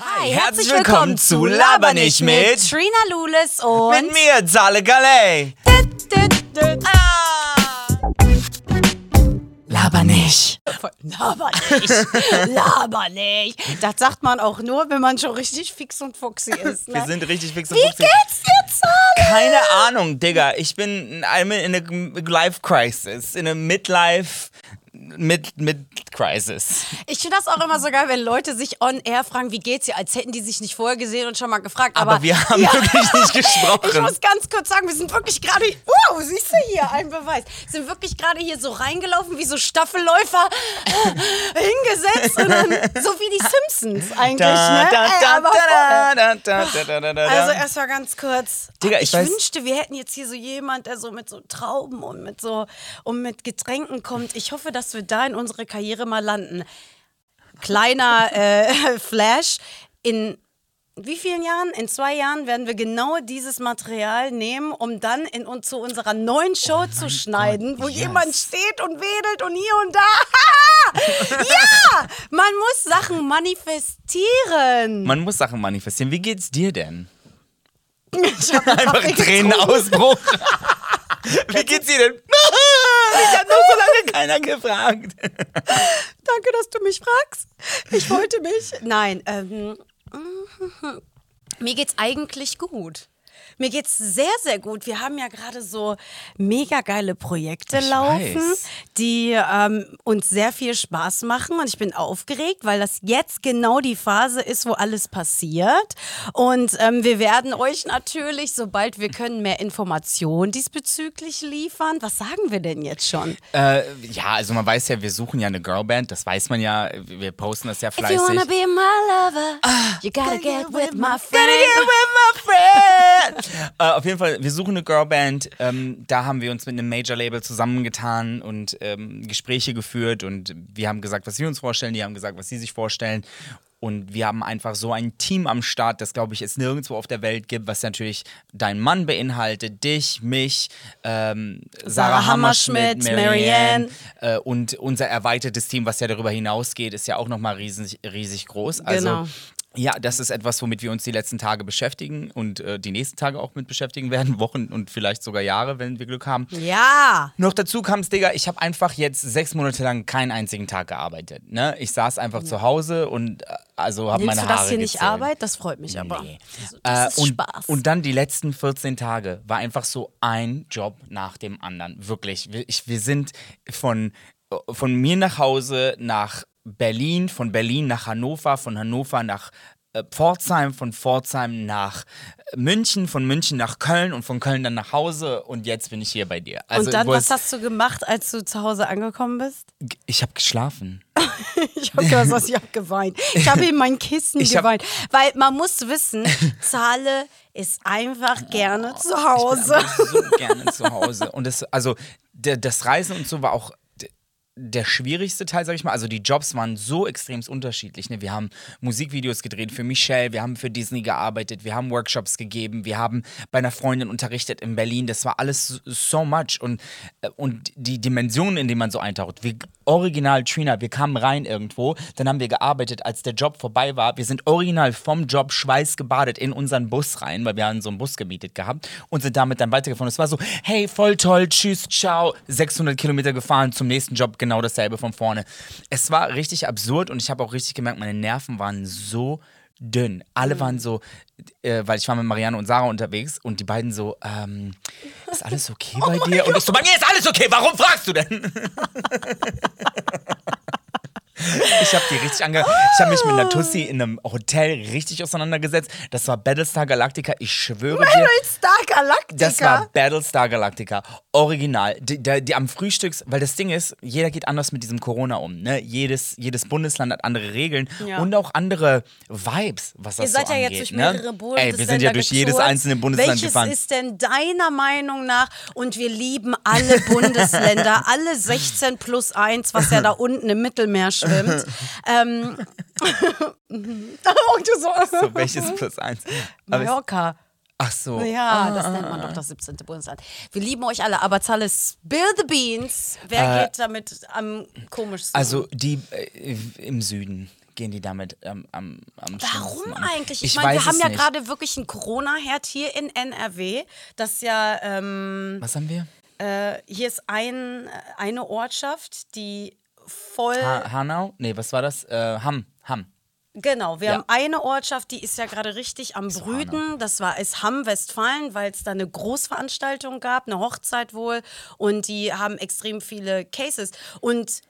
Hi, herzlich willkommen zu Laber nicht mit Trina Lulis und mit mir, Zale Galey. Ah. Laber nicht. Laber nicht, laber nicht. Das sagt man auch nur, wenn man schon richtig fix und foxy ist. Ne? Wir sind richtig fix und Wie fuchsig. geht's dir, Zale? Keine Ahnung, Digga. Ich bin in a life crisis, in a midlife mit mit crisis. Ich finde das auch immer so geil, wenn Leute sich on air fragen, wie geht's dir, als hätten die sich nicht vorher gesehen und schon mal gefragt. Aber, Aber wir haben wirklich nicht Ich gesprochen. muss ganz kurz sagen, wir sind wirklich gerade. Wow, siehst du hier, ein Beweis. Sind wirklich gerade hier so reingelaufen wie so Staffelläufer hingesetzt und dann so wie die Simpsons eigentlich, Da, ne? da, da. Also erstmal ganz kurz. Digga, ich weiß- wünschte, wir hätten jetzt hier so jemand, der so mit so Trauben und mit so und mit Getränken kommt. Ich hoffe, dass wir da in unsere Karriere mal landen. Kleiner äh, Flash in wie vielen Jahren? In zwei Jahren werden wir genau dieses Material nehmen, um dann in, und zu unserer neuen Show zu schneiden, wo yes. jemand steht und wedelt und hier und da. ja! Man muss Sachen manifestieren. Man muss Sachen manifestieren. Wie geht's dir denn? Ich hab Einfach. Tränenausbruch. Wie geht's dir denn? Ich hab noch so lange keiner gefragt. Danke, dass du mich fragst. Ich wollte mich. Nein, ähm, mir geht's eigentlich gut. Mir geht's sehr, sehr gut. Wir haben ja gerade so mega geile Projekte Ich laufen, weiß. die ähm, uns sehr viel Spaß machen. Und ich bin aufgeregt, weil das jetzt genau die Phase ist, wo alles passiert. Und ähm, wir werden euch natürlich, sobald wir können, mehr Informationen diesbezüglich liefern. Was sagen wir denn jetzt schon? Äh, ja, also man weiß ja, wir suchen ja eine Girlband, das weiß man ja. Wir posten das ja If you fleißig. wanna be my lover, you gotta get with my friend. Äh, auf jeden Fall, wir suchen eine Girlband. Ähm, da haben wir uns mit einem Major-Label zusammengetan und ähm, Gespräche geführt und wir haben gesagt, was wir uns vorstellen, die haben gesagt, was sie sich vorstellen. Und wir haben einfach so ein Team am Start, das, glaube ich, es nirgendwo auf der Welt gibt, was natürlich dein Mann beinhaltet, dich, mich, ähm, Sarah, Sarah Hammerschmidt, Hammerschmidt, Marianne, Marianne. äh, und unser erweitertes Team, was ja darüber hinausgeht, ist ja auch nochmal riesig, riesig groß. Also, Genau. Ja, das ist etwas, womit wir uns die letzten Tage beschäftigen und äh, die nächsten Tage auch mit beschäftigen werden, Wochen und vielleicht sogar Jahre, wenn wir Glück haben. Ja. Noch dazu kam es, Digga, ich habe einfach jetzt sechs Monate lang keinen einzigen Tag gearbeitet. Ne? Ich saß einfach zu Hause und äh, also habe meine du Haare das hier nicht. Arbeit? Das freut mich aber. Nee. Also, das Äh, ist und, Spaß. und dann die letzten 14 Tage war einfach so ein Job nach dem anderen. Wirklich. Wir, ich, wir sind von, von mir nach Hause nach Berlin, von Berlin nach Hannover, von Hannover nach äh, Pforzheim, von Pforzheim nach äh, München, von München nach Köln und von Köln dann nach Hause und jetzt bin ich hier bei dir. Also, und dann, was hast du gemacht, als du zu Hause angekommen bist? ich habe geschlafen. Ich habe was ich habe geweint. Ich habe in mein Kissen Ich geweint. Weil man muss wissen, Zahle ist einfach gerne zu Hause. Ich bin so gerne zu Hause. Und das, also, das Reisen und so war auch der schwierigste Teil, sag ich mal. Also die Jobs waren so extrem unterschiedlich. Ne? Wir haben Musikvideos gedreht für Michelle, wir haben für Disney gearbeitet, wir haben Workshops gegeben, wir haben bei einer Freundin unterrichtet in Berlin. Das war alles so- much. Und, äh, und die Dimensionen, in denen man so eintaucht. Wir, original Trina, wir kamen rein irgendwo, dann haben wir gearbeitet, als der Job vorbei war. Wir sind original vom Job schweißgebadet in unseren Bus rein, weil wir haben so einen Bus gemietet gehabt und sind damit dann weitergefahren. Es war so, hey, voll toll, tschüss, ciao, 600 Kilometer gefahren, zum nächsten Job genau dasselbe von vorne. Es war richtig absurd und ich habe auch richtig gemerkt, meine Nerven waren so dünn. Alle waren so, äh, weil ich war mit Marianne und Sarah unterwegs und die beiden so, ähm, ist alles okay bei dir? Und ich so, bei mir ist alles okay, warum fragst du denn? Ich habe die richtig ange... Ich habe mich mit einer Tussi in einem Hotel richtig auseinandergesetzt. Das war Battlestar Galactica. Ich schwöre dir, Star Galactica. das war Battlestar Galactica. Original. Die, die, die am Frühstücks... Weil das Ding ist, jeder geht anders mit diesem Corona um. Ne? Jedes, jedes Bundesland hat andere Regeln Ja. und auch andere Vibes, was das Ihr seid so ja angeht. jetzt durch ne? mehrere Bundesländer Ey, wir sind ja durch jedes getourt. einzelne Bundesland Welches gefahren. ist denn deiner Meinung nach, und wir lieben alle Bundesländer, alle 16 plus 1, was ja da unten im Mittelmeer schwimmt. Ähm, und du so, so, welches plus eins? Aber Mallorca. ach so. Ja, das nennt man doch das 17. Bundesland. Wir lieben euch alle, aber Zalle, spill the beans. Wer geht damit am komischsten? Also die äh, im Süden. gehen die damit ähm, am, am Warum um? eigentlich? Ich, Ich meine, wir haben ja gerade wirklich einen Corona-Herd hier in NRW. Das ist ja, ähm, Was haben wir? äh, hier ist ein, eine Ortschaft, die voll. Ha Hanau? Nee, was war das? Äh, Hamm. Hamm. Genau, wir Ja. haben eine Ortschaft, die ist ja gerade richtig am Brüten. Das war ist Hamm, Westfalen, weil es da eine Großveranstaltung gab, eine Hochzeit wohl. Und die haben extrem viele Cases. Und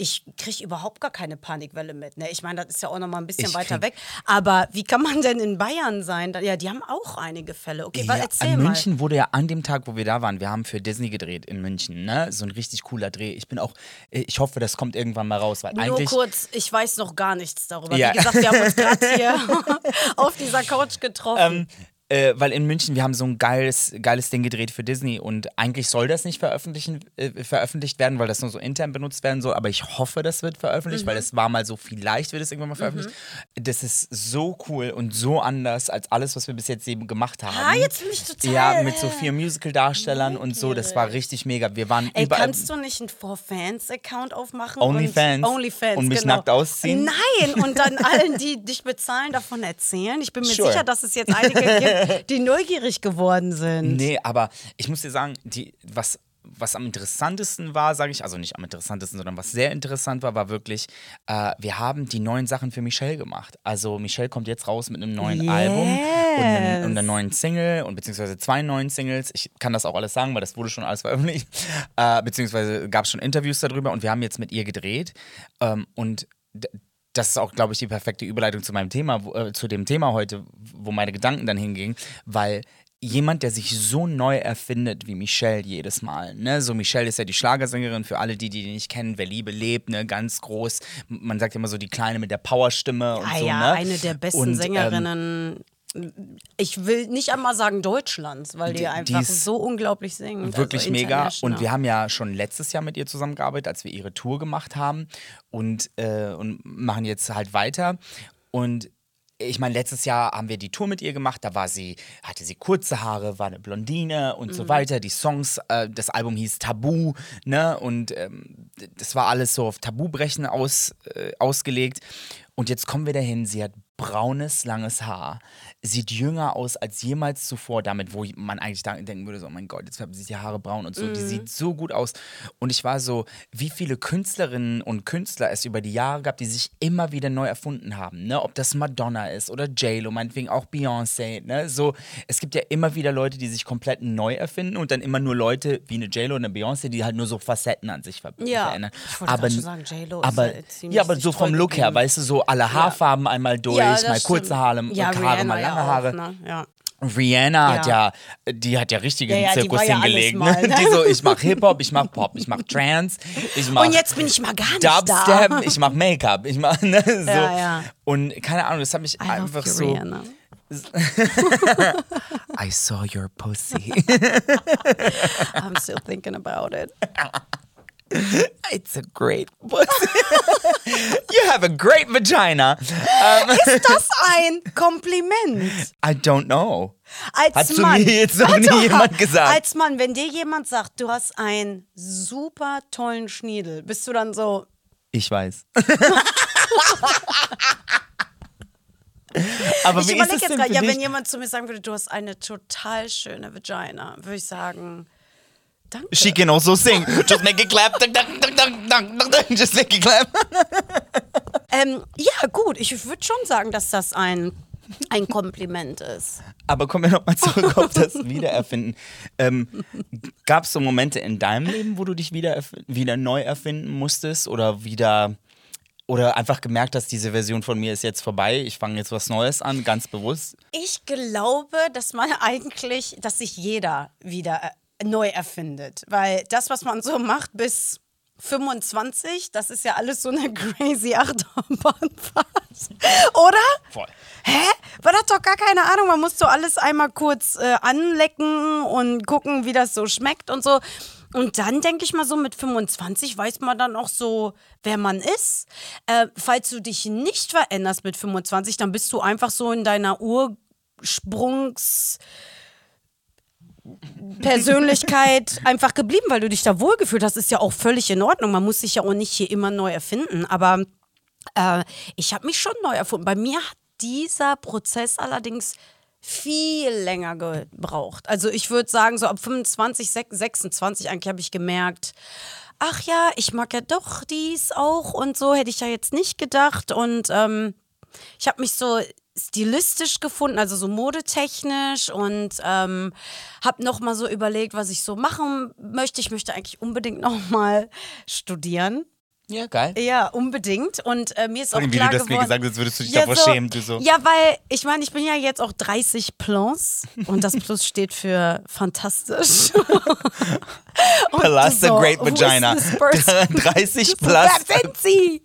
ich kriege überhaupt gar keine Panikwelle mit. Ne? Ich meine, das ist ja auch noch mal ein bisschen Ich weiter krieg- weg. Aber wie kann man denn in Bayern sein? Ja, die haben auch einige Fälle. Okay, Ja, erzähl in mal. München wurde ja an dem Tag, wo wir da waren, wir haben für Disney gedreht in München, ne? So ein richtig cooler Dreh. Ich bin auch, äh, ich hoffe, das kommt irgendwann mal raus, weil Nur eigentlich. kurz, ich weiß noch gar nichts darüber. Ja. Wie gesagt, wir haben uns gerade hier auf dieser Couch getroffen. Ähm, äh, weil in München, wir haben so ein geiles, geiles Ding gedreht für Disney und eigentlich soll das nicht veröffentlichen, äh, veröffentlicht werden, weil das nur so intern benutzt werden soll, aber ich hoffe, das wird veröffentlicht, Mhm. weil es war mal so, vielleicht wird es irgendwann mal veröffentlicht. Das ist so cool und so anders als alles, was wir bis jetzt eben gemacht haben. ah, jetzt bin ich total. Ja, mit so vier Musical-Darstellern und so, das war richtig mega. Wir waren Ey, überall. kannst du nicht einen For-Fans-Account aufmachen? Onlyfans? Und, Onlyfans, Und mich genau. nackt ausziehen? Nein, und dann allen, die dich bezahlen, davon erzählen. Ich bin mir Sure. sicher, dass es jetzt einige gibt, die neugierig geworden sind. Nee, aber ich muss dir sagen, die, was, was am interessantesten war, sage ich, also nicht am interessantesten, sondern was sehr interessant war, war wirklich, äh, wir haben die neuen Sachen für Michelle gemacht. Also Michelle kommt jetzt raus mit einem neuen Album und, einem, und einer neuen Single und beziehungsweise zwei neuen Singles. Ich kann das auch alles sagen, weil das wurde schon alles veröffentlicht. Äh, beziehungsweise gab es schon Interviews darüber und wir haben jetzt mit ihr gedreht. Ähm, und das ist auch, glaube ich, die perfekte Überleitung zu meinem Thema, äh, zu dem Thema heute, wo meine Gedanken dann hingingen, weil jemand, der sich so neu erfindet wie Michelle jedes Mal. Ne? So Michelle ist ja die Schlagersängerin für alle, die die nicht kennen. Wer Liebe lebt, ne? ganz groß. Man sagt immer so die Kleine mit der Powerstimme und Ah so. ja, ne? eine der besten Und, ähm, Sängerinnen. Ich will nicht einmal sagen Deutschlands, weil die, Die- einfach so unglaublich singen. Wirklich also mega. Und wir haben ja schon letztes Jahr mit ihr zusammengearbeitet, als wir ihre Tour gemacht haben und, äh, und machen jetzt halt weiter. Und ich meine, letztes Jahr haben wir die Tour mit ihr gemacht. Da war sie, hatte sie kurze Haare, war eine Blondine und Mhm. so weiter. Die Songs, äh, das Album hieß Tabu, ne? Und ähm, das war alles so auf Tabubrechen aus, äh, ausgelegt. Und jetzt kommen wir dahin. Sie hat braunes, langes Haar, sieht jünger aus als jemals zuvor, damit, wo man eigentlich denken würde, so, oh mein Gott, jetzt färben sich die Haare braun und so. Mhm. Die sieht so gut aus. Und ich war so, wie viele Künstlerinnen und Künstler es über die Jahre gab, die sich immer wieder neu erfunden haben. Ne? Ob das Madonna ist oder J-Lo, meinetwegen auch Beyoncé. Ne? So, es gibt ja immer wieder Leute, die sich komplett neu erfinden und dann immer nur Leute wie eine J-Lo und eine Beyoncé, die halt nur so Facetten an sich ver Ja, verändern. ich wollte aber, schon sagen, J.Lo ist aber, ja ziemlich ja, aber so vom Look her, weißt du, so alle Haarfarben einmal durch, Ja, mal kurze. Haare, ja, Haare Rihanna mal ja lange auch, Haare. Ne? Ja. Rihanna hat Ja. ja, die hat ja richtig Ja, ja, Zirkus ja hingelegt. mal, ne? ne? Die so, ich mach Hip-Hop, ich mach Pop, ich mach Trance, ich mach Und jetzt bin ich mal gar nicht Dubstep, da. ich mach Make-up, ich mach, ne, so. Ja, ja. Und keine Ahnung, das hat mich I einfach you, so. Rihanna. I saw your pussy. I'm still thinking about it. It's a great pussy. you have a great vagina. Ist das ein Kompliment? I don't know. Als Hat zu Mann. mir jetzt noch nie jemand gesagt. Als Mann, wenn dir jemand sagt, du hast einen super tollen Schniedel, bist du dann so, Ich weiß. Aber ich überlege jetzt gerade, ja, wenn jemand zu mir sagen würde, du hast eine total schöne Vagina, würde ich sagen, danke. She can also sing. Just make it clap. Dun, dun, dun. Just make it clap. Ähm, ja, gut, ich würde schon sagen, dass das ein, ein Kompliment ist. Aber kommen wir nochmal zurück auf das Wiedererfinden. Ähm, Gab es so Momente in deinem Leben, wo du dich wieder, wieder neu erfinden musstest oder wieder oder einfach gemerkt hast, diese Version von mir ist jetzt vorbei, ich fange jetzt was Neues an, ganz bewusst? Ich glaube, dass man eigentlich, dass sich jeder wieder neu erfindet. Weil das, was man so macht bis 25, das ist ja alles so eine crazy Achterbahnfahrt. Oder? Voll. Hä? Man hat doch gar keine Ahnung. Man muss so alles einmal kurz äh, anlecken und gucken, wie das so schmeckt und so. Und dann denke ich mal so, mit 25 weiß man dann auch so, wer man ist. Äh, falls du dich nicht veränderst mit 25, dann bist du einfach so in deiner Ursprungs... Persönlichkeit einfach geblieben, weil du dich da wohlgefühlt hast, ist ja auch völlig in Ordnung. Man muss sich ja auch nicht hier immer neu erfinden. Aber Äh, ich habe mich schon neu erfunden. Bei mir hat dieser Prozess allerdings viel länger gebraucht. Also ich würde sagen, so ab 25, 26 eigentlich habe ich gemerkt, ach ja, ich mag ja doch dies auch und so hätte ich ja jetzt nicht gedacht. Und ähm, ich habe mich so stilistisch gefunden, also so modetechnisch und ähm, habe noch mal so überlegt, was ich so machen möchte. Ich möchte eigentlich unbedingt noch mal studieren. Ja, geil. Ja, unbedingt. Und äh, mir ist auch allem, wie klar du das mir geworden, gesagt hast, würdest du dich ja, davor so, schämen. Du so. Ja, weil ich meine, ich bin ja jetzt auch 30 plus und das Plus steht für fantastisch. Und Plus du the great vagina. this person? 30 plus. Wer sind Sie?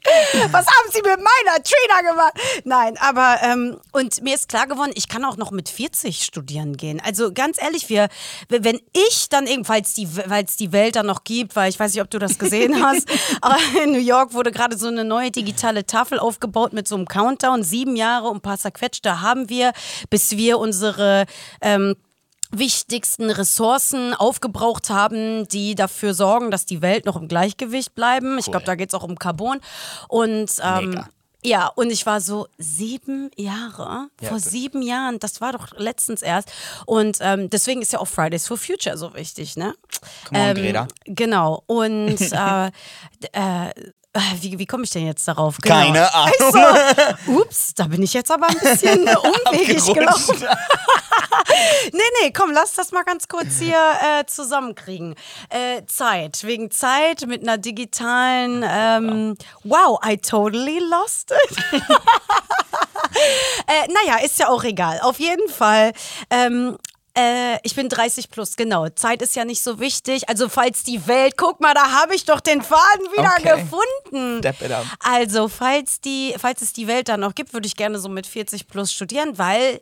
Was haben Sie mit meiner Trina gemacht? Nein, aber ähm, und mir ist klar geworden, ich kann auch noch mit 40 studieren gehen. Also ganz ehrlich, wir, wenn ich dann ebenfalls die, weil es die Welt dann noch gibt, weil ich weiß nicht, ob du das gesehen hast, aber in New York wurde gerade so eine neue digitale Tafel aufgebaut mit so einem Countdown, sieben Jahre und ein paar zerquetschte haben wir, bis wir unsere ähm, wichtigsten Ressourcen aufgebraucht haben, die dafür sorgen, dass die Welt noch im Gleichgewicht bleiben. Ich glaube, da geht es auch um Carbon. Und ähm. Ja, und ich war so sieben Jahre, Ja, vor sieben Jahren, das war doch letztens erst. Und ähm, deswegen ist ja auch Fridays for Future so wichtig, ne? Come on, Greta. Genau. Und äh, äh, wie, wie komme ich denn jetzt darauf? Genau. Keine Ahnung. Also, ups, da bin ich jetzt aber ein bisschen umwegig gelaufen. Nee, nee, komm, lass das mal ganz kurz hier äh, zusammenkriegen. Äh, Zeit, wegen Zeit mit einer digitalen, ähm, wow, I totally lost it. äh, naja, ist ja auch egal. Auf jeden Fall. Ähm, äh, ich bin 30 plus, genau. Zeit ist ja nicht so wichtig. Also, falls die Welt, guck mal, da habe ich doch den Faden wieder Okay. gefunden. Step it up. Also, falls, die, falls es die Welt dann noch gibt, würde ich gerne so mit 40 plus studieren, weil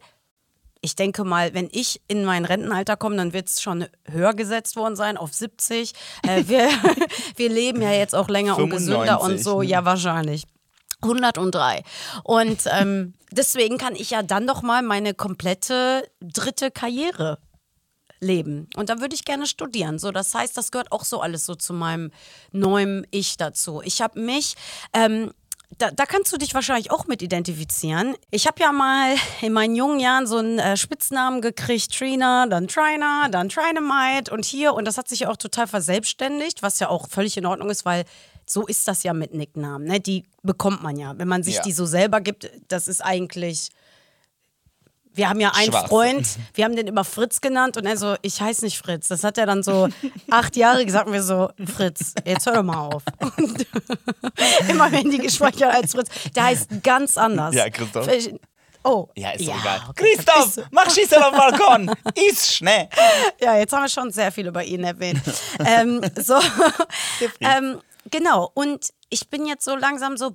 ich denke mal, wenn ich in mein Rentenalter komme, dann wird es schon höher gesetzt worden sein, auf 70. Äh, wir, wir leben ja jetzt auch länger und gesünder und 95, so. ne? Ja, wahrscheinlich. 103. Und ähm, deswegen kann ich ja dann noch mal meine komplette dritte Karriere leben. Und da würde ich gerne studieren. So, das heißt, das gehört auch so alles so zu meinem neuen Ich dazu. Ich habe mich ähm, da, da kannst du dich wahrscheinlich auch mit identifizieren. Ich habe ja mal in meinen jungen Jahren so einen äh, Spitznamen gekriegt, Trina, dann Trina, dann Trinomite und hier. Und das hat sich ja auch total verselbstständigt, was ja auch völlig in Ordnung ist, weil so ist das ja mit Nicknamen. Ne? Die bekommt man ja. Wenn man sich Ja. die so selber gibt, das ist eigentlich. Wir haben ja einen Schwachsinn. Freund, wir haben den immer Fritz genannt und er so, ich heiße nicht Fritz. Das hat er dann so acht Jahre gesagt und wir so, Fritz, jetzt hör doch mal auf. Und immer wenn die gespeichert als Fritz. Der heißt ganz anders. Ja, Christoph. Oh. Ja, ist doch egal. okay. Christoph, mach Schießer auf dem Balkon. Ist schnell. Ja, jetzt haben wir schon sehr viel über ihn erwähnt. ähm, so, ähm, genau. Und ich bin jetzt so langsam so,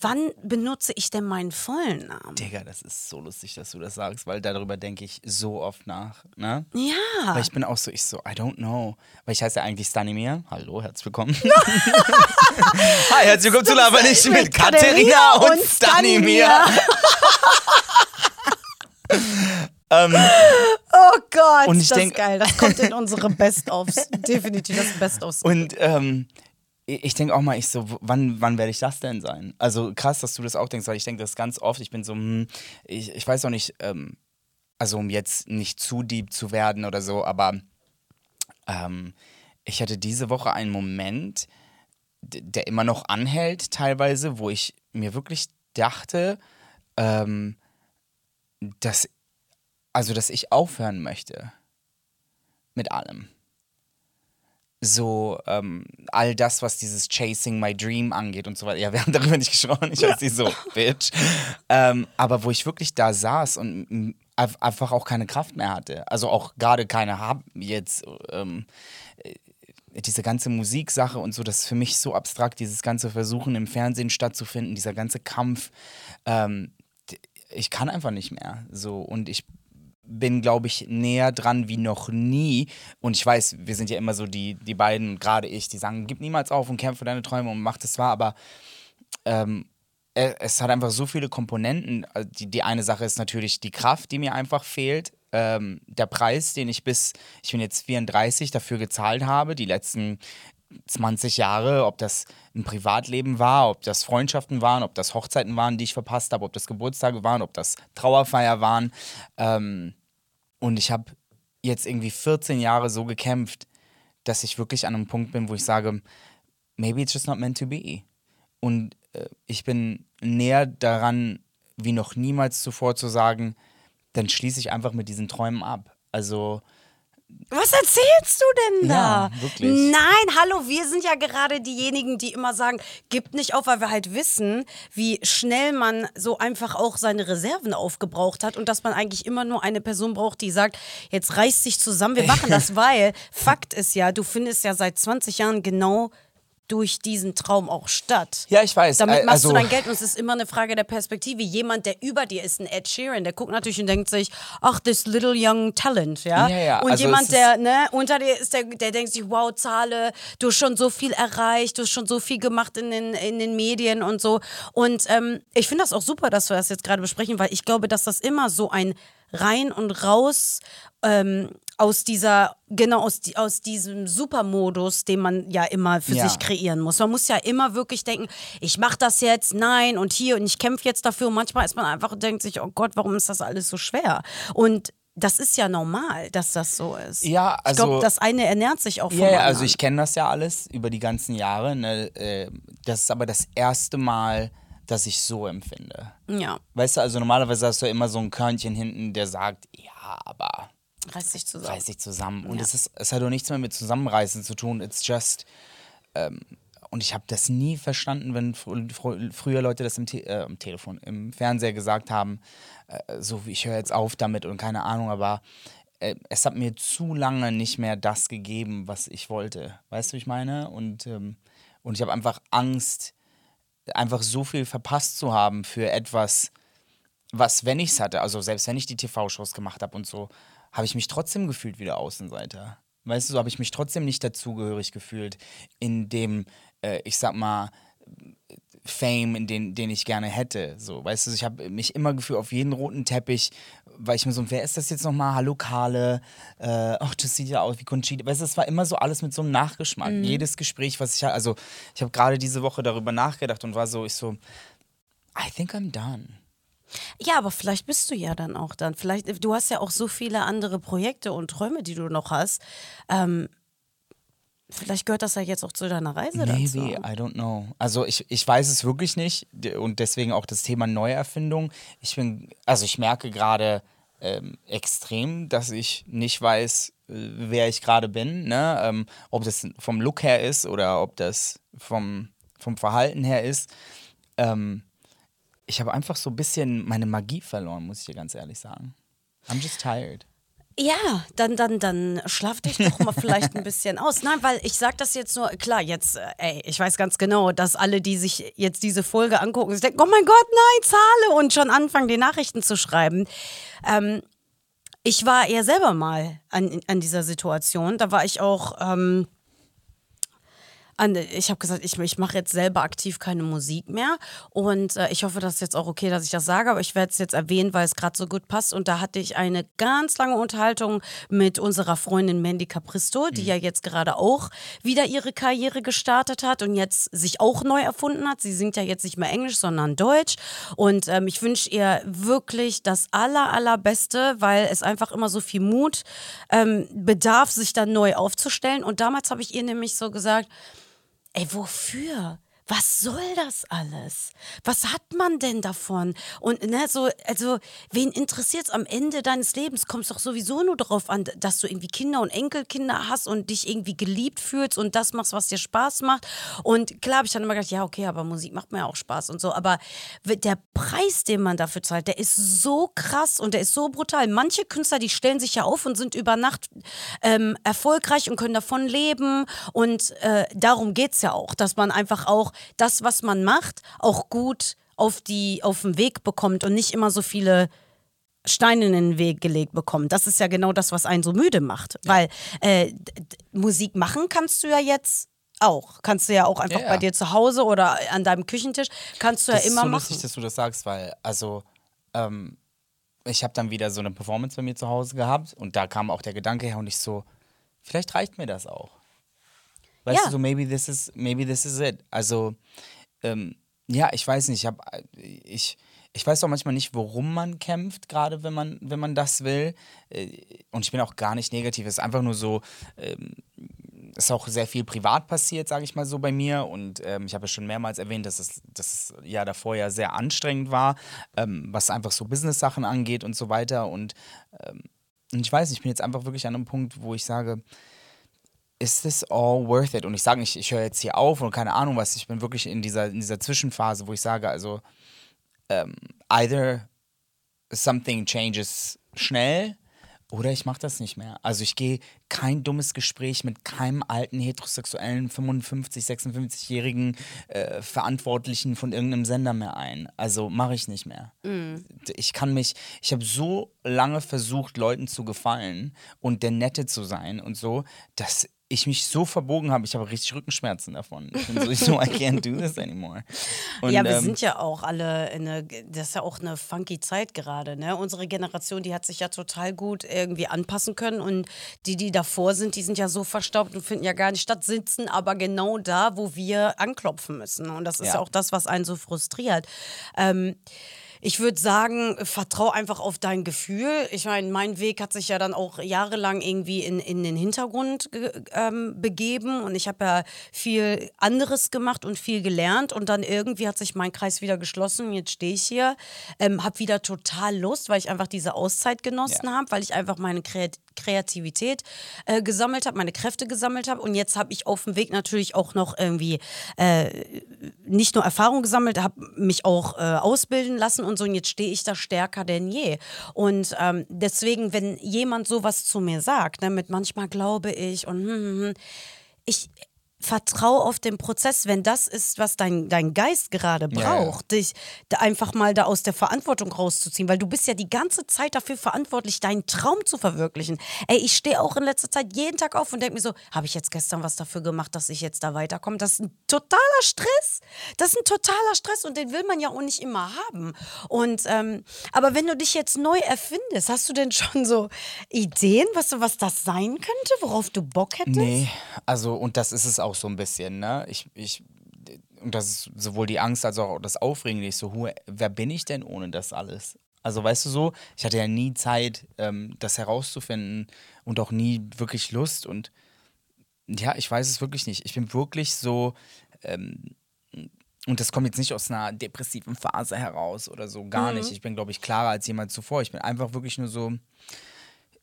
wann benutze ich denn meinen vollen Namen? Digga, das ist so lustig, dass du das sagst, weil darüber denke ich so oft nach. Ne? Ja. Weil ich bin auch so, ich so, I don't know. Weil ich heiße ja eigentlich Stanimir. Hallo, herzlich willkommen. Hi, herzlich willkommen zu Lava nicht mit Mit Katharina und und Stanimir. Oh Gott, Und ich das denk- ist geil. Das kommt in unsere Best-ofs. Definitiv das Best-ofs. Und ähm, ich denke auch mal, ich so, wann, wann werde ich das denn sein? Also krass, dass du das auch denkst, weil ich denke das ganz oft. Ich bin so, hm, ich, ich weiß auch nicht, ähm, also um jetzt nicht zu deep zu werden oder so, aber ähm, ich hatte diese Woche einen Moment, der immer noch anhält, teilweise, wo ich mir wirklich dachte, ähm, dass, also dass ich aufhören möchte mit allem so ähm, all das, was dieses Chasing My Dream angeht und so weiter. Ja, wir haben darüber nicht gesprochen, ich weiß nicht so, Bitch. Ähm, aber wo ich wirklich da saß und einfach auch keine Kraft mehr hatte. Also auch gerade keine habe jetzt. Ähm, äh, diese ganze Musiksache und so, das ist für mich so abstrakt, dieses ganze Versuchen im Fernsehen stattzufinden, dieser ganze Kampf. Ähm, ich kann einfach nicht mehr. So und ich bin, glaube ich, näher dran wie noch nie. Und ich weiß, wir sind ja immer so die, die beiden, gerade ich, die sagen, gib niemals auf und kämpfe deine Träume und mach das wahr. Aber ähm, e- es hat einfach so viele Komponenten. Also Die, die eine Sache ist natürlich die Kraft, die mir einfach fehlt. Ähm, der Preis, den ich bis, ich bin jetzt 34, dafür gezahlt habe, die letzten 20 Jahre, ob das ein Privatleben war, ob das Freundschaften waren, ob das Hochzeiten waren, die ich verpasst habe, ob das Geburtstage waren, ob das Trauerfeier waren. Ähm, und ich habe jetzt irgendwie 14 Jahre so gekämpft, dass ich wirklich an einem Punkt bin, wo ich sage, maybe it's just not meant to be. Und äh, ich bin näher daran, wie noch niemals zuvor zu sagen, dann schließe ich einfach mit diesen Träumen ab. Also Was erzählst du denn da? Ja, wirklich. Nein, hallo, wir sind ja gerade diejenigen, die immer sagen, gib nicht auf, weil wir halt wissen, wie schnell man so einfach auch seine Reserven aufgebraucht hat und dass man eigentlich immer nur eine Person braucht, die sagt, jetzt reiß dich zusammen, wir machen das, weil Fakt ist ja, du findest ja seit 20 Jahren genau durch diesen Traum auch statt. Ja, ich weiß. Damit machst du also- dein Geld und es ist immer eine Frage der Perspektive. Jemand, der über dir ist, ein Ed Sheeran, der guckt natürlich und denkt sich, ach, this little young talent, ja. Ja, ja, Und also jemand, der ne, unter dir ist, der, der denkt sich, wow, Zahle, du hast schon so viel erreicht, du hast schon so viel gemacht in den, in den Medien und so. Und ähm, ich finde das auch super, dass wir das jetzt gerade besprechen, weil ich glaube, dass das immer so ein rein und raus ähm, aus dieser, genau aus, die, aus diesem Supermodus, den man ja immer für Ja. sich kreieren muss. Man muss ja immer wirklich denken, ich mache das jetzt, nein und hier und ich kämpfe jetzt dafür. Und manchmal ist man einfach und denkt sich, oh Gott, warum ist das alles so schwer? Und das ist ja normal, dass das so ist. Ja, ich glaube, also- das eine ernährt sich auch vom Ja, ja, anderen. also ich kenne das ja alles über die ganzen Jahre. Ne? Äh, Das ist aber das erste Mal, dass ich so empfinde. ja, Weißt du, also normalerweise hast du immer so ein Körnchen hinten, der sagt, ja, aber reiß dich zusammen. reiß dich zusammen. Und Ja. es, ist, es hat doch nichts mehr mit Zusammenreißen zu tun. It's just. Ähm, und ich habe das nie verstanden, wenn fr fr früher Leute das im, Te äh, am Telefon, im Fernseher gesagt haben, äh, so wie ich höre jetzt auf damit und keine Ahnung, aber äh, es hat mir zu lange nicht mehr das gegeben, was ich wollte. Weißt du, wie ich meine? Und, ähm, und ich habe einfach Angst, einfach so viel verpasst zu haben für etwas, was, wenn ich es hatte, also selbst wenn ich die TV-Shows gemacht habe und so, habe ich mich trotzdem gefühlt wie der Außenseiter. Weißt du, so habe ich mich trotzdem nicht dazugehörig gefühlt in dem, äh, ich sag mal, Fame, in den, den ich gerne hätte. So, weißt du, ich habe mich immer gefühlt auf jeden roten Teppich, weil ich mir so, wer ist das jetzt nochmal? Hallo Karle, äh, ach, das sieht ja aus wie Conchita. Weißt du, es war immer so alles mit so einem Nachgeschmack. Jedes Gespräch, was ich hatte, also ich habe gerade diese Woche darüber nachgedacht und war so, ich so, I think I'm done. Ja, aber vielleicht bist du ja dann auch dann. Vielleicht, du hast ja auch so viele andere Projekte und Träume, die du noch hast. Ähm, vielleicht gehört das ja jetzt auch zu deiner Reise Maybe, dazu. I don't know. Also ich, ich weiß es wirklich nicht und deswegen auch das Thema Neuerfindung. Ich bin, also ich merke gerade ähm, extrem, dass ich nicht weiß, äh, wer ich gerade bin. Ne? Ähm, ob das vom Look her ist oder ob das vom, vom Verhalten her ist. Ähm, ich habe einfach so ein bisschen meine Magie verloren, muss ich dir ganz ehrlich sagen. I'm just tired. Ja, dann, dann, dann schlaf dich doch mal vielleicht ein bisschen aus. Nein, weil ich sag das jetzt nur, klar, jetzt, äh, ey, ich weiß ganz genau, dass alle, die sich jetzt diese Folge angucken, sich denken, oh mein Gott, nein, zahle und schon anfangen, die Nachrichten zu schreiben. Ähm, ich war ja selber mal an, an dieser Situation. Da war ich auch. Ähm, an, ich habe gesagt, ich, ich mache jetzt selber aktiv keine Musik mehr. Und äh, ich hoffe, das ist jetzt auch okay, dass ich das sage, aber ich werde es jetzt erwähnen, weil es gerade so gut passt. Und da hatte ich eine ganz lange Unterhaltung mit unserer Freundin Mandy Capristo, die ja jetzt gerade auch wieder ihre Karriere gestartet hat und jetzt sich auch neu erfunden hat. Sie singt ja jetzt nicht mehr Englisch, sondern Deutsch. Und ähm, ich wünsche ihr wirklich das aller, allerbeste, weil es einfach immer so viel Mut ähm, bedarf, sich dann neu aufzustellen. Und damals habe ich ihr nämlich so gesagt, ey, wofür? Was soll das alles? Was hat man denn davon? Und ne, so, also, wen interessiert es am Ende deines Lebens? Kommt es doch sowieso nur darauf an, dass du irgendwie Kinder und Enkelkinder hast und dich irgendwie geliebt fühlst und das machst, was dir Spaß macht. Und klar habe ich dann immer gedacht, ja, okay, aber Musik macht mir auch Spaß und so. Aber der Preis, den man dafür zahlt, der ist so krass und der ist so brutal. Manche Künstler, die stellen sich ja auf und sind über Nacht ähm, erfolgreich und können davon leben. Und äh, darum geht es ja auch, dass man einfach auch das, was man macht, auch gut auf, die, auf den Weg bekommt und nicht immer so viele Steine in den Weg gelegt bekommt. Das ist ja genau das, was einen so müde macht. Weil äh, Musik machen kannst du ja jetzt auch. Kannst du ja auch einfach Ja, ja. bei dir zu Hause oder an deinem Küchentisch, kannst du Das ja immer ist so machen. lustig, dass du das sagst, weil, also, ähm, ich habe dann wieder so eine Performance bei mir zu Hause gehabt und da kam auch der Gedanke her und ich so, vielleicht reicht mir das auch. Weißt Ja. du, so maybe this is, maybe this is it. Also, ähm, ja, ich weiß nicht, ich habe, ich, ich weiß auch manchmal nicht, worum man kämpft, gerade wenn man, wenn man das will. Äh, Und ich bin auch gar nicht negativ. Es ist einfach nur so, ähm, es ist auch sehr viel privat passiert, sage ich mal so bei mir. Und ähm, ich habe ja schon mehrmals erwähnt, dass es das Jahr davor ja sehr anstrengend war, ähm, was einfach so Business-Sachen angeht und so weiter. Und, ähm, und ich weiß nicht, ich bin jetzt einfach wirklich an einem Punkt, wo ich sage, ist this all worth it? Und ich sage nicht, ich höre jetzt hier auf und keine Ahnung was. Ich bin wirklich in dieser, in dieser Zwischenphase, wo ich sage, also ähm, either something changes schnell oder ich mache das nicht mehr. Also ich gehe kein dummes Gespräch mit keinem alten heterosexuellen 55, 56-jährigen äh, Verantwortlichen von irgendeinem Sender mehr ein. Also mache ich nicht mehr. Ich kann mich, ich habe so lange versucht, Leuten zu gefallen und der Nette zu sein und so, dass ich mich so verbogen habe, ich habe richtig Rückenschmerzen davon. Ich bin so, I can't do this anymore. Und, ja, wir ähm, sind ja auch alle in eine, das ist ja auch eine funky Zeit gerade, ne? Unsere Generation, die hat sich ja total gut irgendwie anpassen können und die, die davor sind, die sind ja so verstaubt und finden ja gar nicht statt, sitzen aber genau da, wo wir anklopfen müssen. Und das ist ja, Ja. auch das, was einen so frustriert. Ähm, ich würde sagen, vertrau einfach auf dein Gefühl. Ich meine, mein Weg hat sich ja dann auch jahrelang irgendwie in, in den Hintergrund ähm, begeben und ich habe ja viel anderes gemacht und viel gelernt und dann irgendwie hat sich mein Kreis wieder geschlossen. Jetzt stehe ich hier, ähm, habe wieder total Lust, weil ich einfach diese Auszeit genossen Ja. habe, weil ich einfach meine Kreat Kreativität äh, gesammelt habe, meine Kräfte gesammelt habe und jetzt habe ich auf dem Weg natürlich auch noch irgendwie äh, nicht nur Erfahrung gesammelt, habe mich auch äh, ausbilden lassen und so. Und jetzt stehe ich da stärker denn je. Und ähm, deswegen, wenn jemand sowas zu mir sagt, ne, mit manchmal glaube ich und hm, hm, hm, ich vertraue auf den Prozess, wenn das ist, was dein, dein Geist gerade Ja, ja. braucht, dich einfach mal da aus der Verantwortung rauszuziehen, weil du bist ja die ganze Zeit dafür verantwortlich, deinen Traum zu verwirklichen. Ey, ich stehe auch in letzter Zeit jeden Tag auf und denke mir so, habe ich jetzt gestern was dafür gemacht, dass ich jetzt da weiterkomme? Das ist ein totaler Stress. Das ist ein totaler Stress und den will man ja auch nicht immer haben. Und ähm, aber wenn du dich jetzt neu erfindest, hast du denn schon so Ideen, was, was das sein könnte, worauf du Bock hättest? Nee, also und das ist es auch so ein bisschen, ne? Ich, ich, und das ist sowohl die Angst als auch das Aufregende. Ich so, hu- wer bin ich denn ohne das alles? Also weißt du so, ich hatte ja nie Zeit, ähm, das herauszufinden und auch nie wirklich Lust und ja, ich weiß es wirklich nicht. Ich bin wirklich so, ähm, und das kommt jetzt nicht aus einer depressiven Phase heraus oder so, gar nicht. Ich bin, glaube ich, klarer als jemand zuvor. Ich bin einfach wirklich nur so,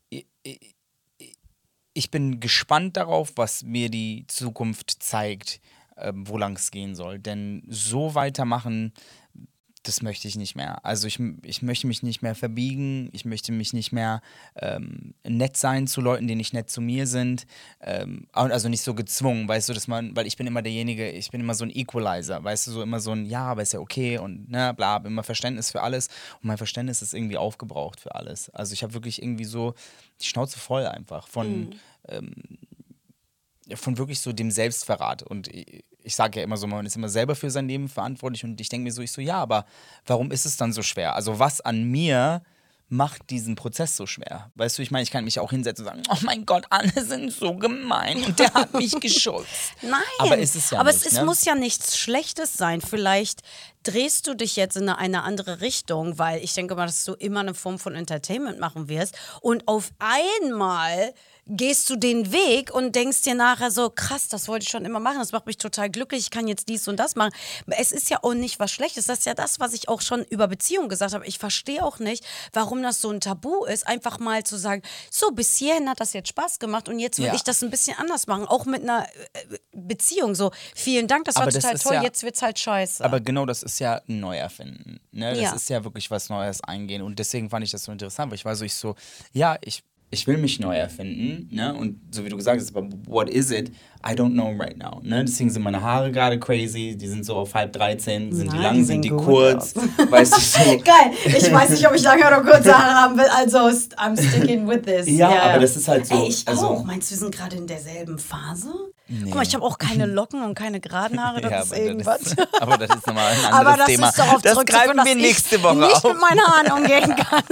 ich bin gespannt darauf, was mir die Zukunft zeigt, ähm, wo lang es gehen soll. Denn so weitermachen, das möchte ich nicht mehr. Also ich, ich möchte mich nicht mehr verbiegen, ich möchte mich nicht mehr ähm, nett sein zu Leuten, die nicht nett zu mir sind. Ähm, also nicht so gezwungen, weißt du, dass man, weil ich bin immer derjenige, ich bin immer so ein Equalizer, weißt du, so immer so ein, ja, aber ist ja okay und ne, bla, immer Verständnis für alles. Und mein Verständnis ist irgendwie aufgebraucht für alles. Also ich habe wirklich irgendwie so die Schnauze voll einfach von, ähm, ja, von wirklich so dem Selbstverrat. Und ich, sage ja immer so, man ist immer selber für sein Leben verantwortlich und ich denke mir so, ich so, ja, aber warum ist es dann so schwer? Also was an mir macht diesen Prozess so schwer? Weißt du, ich meine, ich kann mich auch hinsetzen und sagen, oh mein Gott, alle sind so gemein und der hat mich geschubst. Nein, Aber ist es ja aber nicht, es ist, ne? muss ja nichts Schlechtes sein. Vielleicht drehst du dich jetzt in eine, eine andere Richtung, weil ich denke mal, dass du immer eine Form von Entertainment machen wirst. Und auf einmal gehst du den Weg und denkst dir nachher so, krass, das wollte ich schon immer machen, das macht mich total glücklich, ich kann jetzt dies und das machen. Es ist ja auch nicht was Schlechtes, das ist ja das, was ich auch schon über Beziehungen gesagt habe. Ich verstehe auch nicht, warum das so ein Tabu ist, einfach mal zu sagen, so, bis hierhin hat das jetzt Spaß gemacht und jetzt will Ja. ich das ein bisschen anders machen, auch mit einer äh, Beziehung. So, vielen Dank, das war Aber das total ist toll, ja- jetzt wird's halt scheiße. Aber genau das ist ja ein Neuerfinden. Ne? Das Ja. ist ja wirklich was Neues eingehen. Und deswegen fand ich das so interessant, weil ich war so, ich so, ja, ich, ich will mich neu erfinden. Ne? Und so wie du gesagt hast, aber what is it? I don't know right now. Ne? Deswegen sind meine Haare gerade crazy. Die sind so auf halb 13. Sind die Nein, lang, die sind sehen die kurz? Weißt du so. Geil. Ich weiß nicht, ob ich lange oder kurze Haare haben will, also I'm sticking with this. Ja, aber das ist halt so, Ey, ich also- auch. Meinst du, wir sind gerade in derselben Phase? Guck mal, ich habe auch keine Locken und keine geraden Haare, das Ja, ist irgendwas. Das, aber das ist nochmal ein anderes Aber das Thema. ist darauf das greifen wir nächste ich Woche nicht auf. mit meinen Haaren umgehen kann.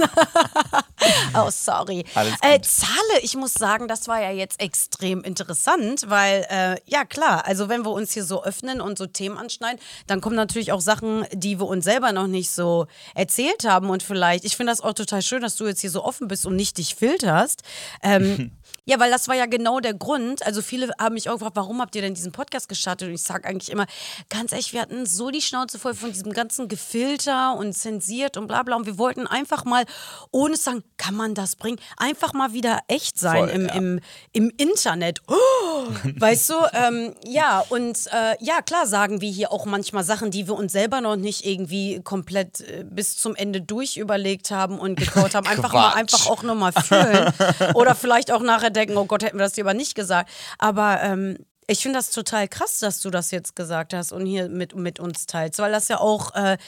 oh, sorry. Äh. Zahle, ich muss sagen, das war ja jetzt extrem interessant, weil, äh, ja klar, also wenn wir uns hier so öffnen und so Themen anschneiden, dann kommen natürlich auch Sachen, die wir uns selber noch nicht so erzählt haben und vielleicht, ich finde das auch total schön, dass du jetzt hier so offen bist und nicht dich filterst. Ähm, Ja, weil das war ja genau der Grund. Also viele haben mich auch gefragt, warum habt ihr denn diesen Podcast gestartet? Und ich sage eigentlich immer, ganz ehrlich, wir hatten so die Schnauze voll von diesem ganzen Gefilter und zensiert und bla bla. Und wir wollten einfach mal, ohne zu sagen, kann man das bringen, einfach mal wieder echt sein Voll, im, ja. im, im Internet. Oh, weißt du? Ähm, ja, und äh, ja, klar sagen wir hier auch manchmal Sachen, die wir uns selber noch nicht irgendwie komplett äh, bis zum Ende durch überlegt haben und gekaut haben. Einfach mal, einfach auch nur mal fühlen. Oder vielleicht auch nachher denken, oh Gott, hätten wir das lieber nicht gesagt. Aber ähm, ich finde das total krass, dass du das jetzt gesagt hast und hier mit, mit uns teilst, weil das ja auch äh,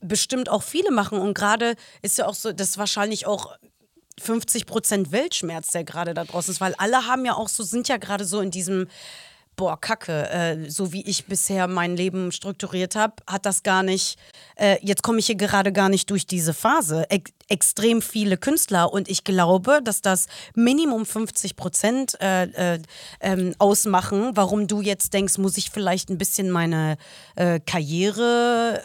bestimmt auch viele machen. Und gerade ist ja auch so, das ist wahrscheinlich auch 50 Prozent Weltschmerz, der gerade da draußen ist, weil alle haben ja auch so, sind ja gerade so in diesem, boah, Kacke, äh, so wie ich bisher mein Leben strukturiert habe, hat das gar nicht, äh, jetzt komme ich hier gerade gar nicht durch diese Phase. Ex extrem viele Künstler und ich glaube, dass das Minimum 50 Prozent äh, äh, ähm, ausmachen, warum du jetzt denkst, muss ich vielleicht ein bisschen meine äh, Karriere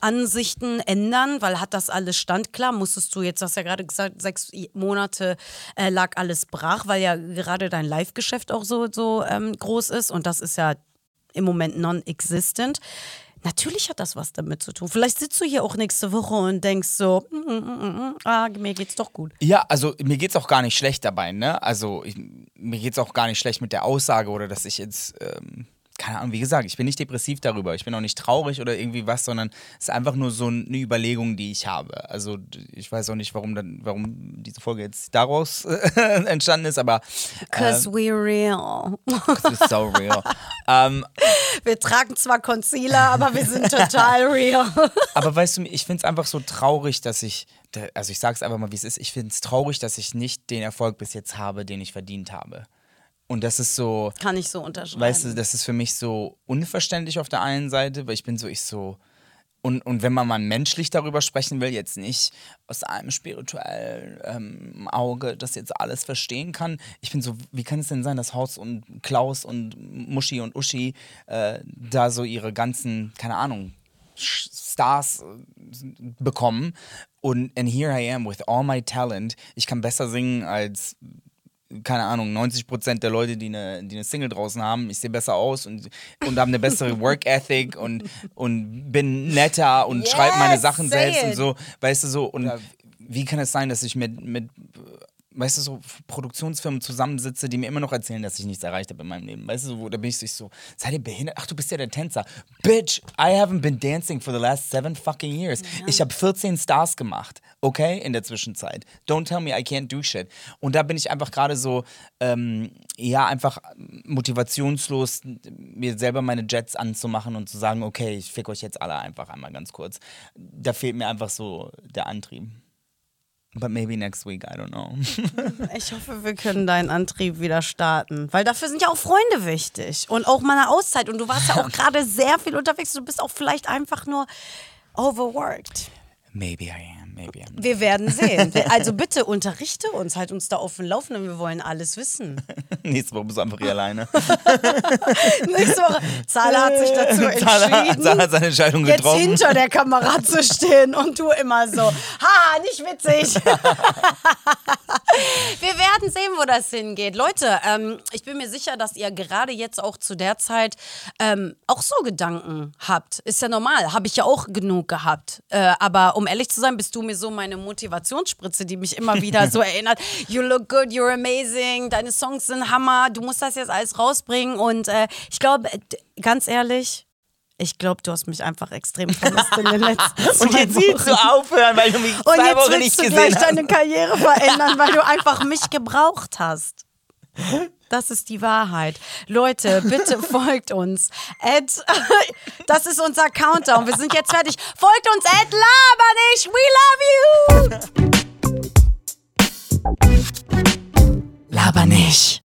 Ansichten ändern, weil hat das alles Stand? Klar, musstest du jetzt, hast ja gerade gesagt, sechs Monate äh, lag alles brach, weil ja gerade dein Live-Geschäft auch so, so ähm, groß ist und das ist ja im Moment non-existent. Natürlich hat das was damit zu tun. Vielleicht sitzt du hier auch nächste Woche und denkst so, mm, mm, mm, mm, ah, mir geht's doch gut. Ja, also mir geht's auch gar nicht schlecht dabei, ne? Also ich, mir geht's auch gar nicht schlecht mit der Aussage oder dass ich jetzt, ähm, keine Ahnung, wie gesagt, ich bin nicht depressiv darüber, ich bin auch nicht traurig oder irgendwie was, sondern es ist einfach nur so eine Überlegung, die ich habe. Also ich weiß auch nicht, warum dann, warum diese Folge jetzt daraus entstanden ist, aber Cause we're real. es ist so real. ähm, Wir tragen zwar Concealer, aber wir sind total real. Aber weißt du, ich finde es einfach so traurig, dass ich, also ich sage es einfach mal, wie es ist, ich finde es traurig, dass ich nicht den Erfolg bis jetzt habe, den ich verdient habe. Und das ist so, Kann ich so unterschreiben. weißt du, das ist für mich so unverständlich auf der einen Seite, weil ich bin so, ich so, und, und wenn man mal menschlich darüber sprechen will, jetzt nicht aus einem spirituellen ähm, Auge das jetzt alles verstehen kann, ich bin so, wie kann es denn sein, dass Horst und Klaus und Muschi und Uschi äh, da so ihre ganzen, keine Ahnung, Stars äh, bekommen und and here I am with all my talent. Ich kann besser singen als keine Ahnung, 90% der Leute, die eine, die eine Single draußen haben, ich sehe besser aus und, und habe eine bessere Work Ethic und, und bin netter und Yes, schreibe meine Sachen selbst und it. so, weißt du so. Und wie kann es sein, dass ich mit, mit weißt du, so Produktionsfirmen zusammensitze, die mir immer noch erzählen, dass ich nichts erreicht habe in meinem Leben. Weißt du, so, da bin ich so, seid ihr behindert? Ach, du bist ja der Tänzer. Bitch, I haven't been dancing for the last seven fucking years. Ich habe 14 Stars gemacht, okay, in der Zwischenzeit. Don't tell me I can't do shit. Und da bin ich einfach gerade so, ähm, ja, einfach motivationslos, mir selber meine Jets anzumachen und zu sagen, okay, ich fick euch jetzt alle einfach einmal ganz kurz. Da fehlt mir einfach so der Antrieb. But maybe next week, I don't know. Ich hoffe, wir können deinen Antrieb wieder starten. Weil dafür sind ja auch Freunde wichtig. Und auch mal eine Auszeit. Und du warst ja auch gerade sehr viel unterwegs. Du bist auch vielleicht einfach nur overworked. maybe I am, maybe. Wir werden sehen. Also bitte unterrichte uns, halt uns da auf dem Laufenden. Wir wollen alles wissen. Nächste Woche bist du einfach hier alleine. Nächste Woche. Zahler hat sich dazu entschieden. Zahler hat seine Entscheidung Jetzt getroffen. hinter der Kamera zu stehen und du immer so, ha, nicht witzig. Wir werden sehen, wo das hingeht. Leute, ähm, ich bin mir sicher, dass ihr gerade jetzt auch zu der Zeit ähm, auch so Gedanken habt. Ist ja normal, habe ich ja auch genug gehabt. Äh, aber um ehrlich zu sein, bist du mir so meine Motivationsspritze, die mich immer wieder so erinnert. You look good, you're amazing, deine Songs sind Hammer, du musst das jetzt alles rausbringen. Und äh, ich glaube, äh, ganz ehrlich, ich glaube, du hast mich einfach extrem vermisst in den letzten zwei Und jetzt willst du aufhören, weil du mich Und zwei jetzt Wochen willst nicht du gleich hast. deine Karriere verändern, weil du einfach mich gebraucht hast. Das ist die Wahrheit. Leute, bitte folgt uns. At, das ist unser Countdown. Wir sind jetzt fertig. Folgt uns at Labernich. We love you. Laber nicht.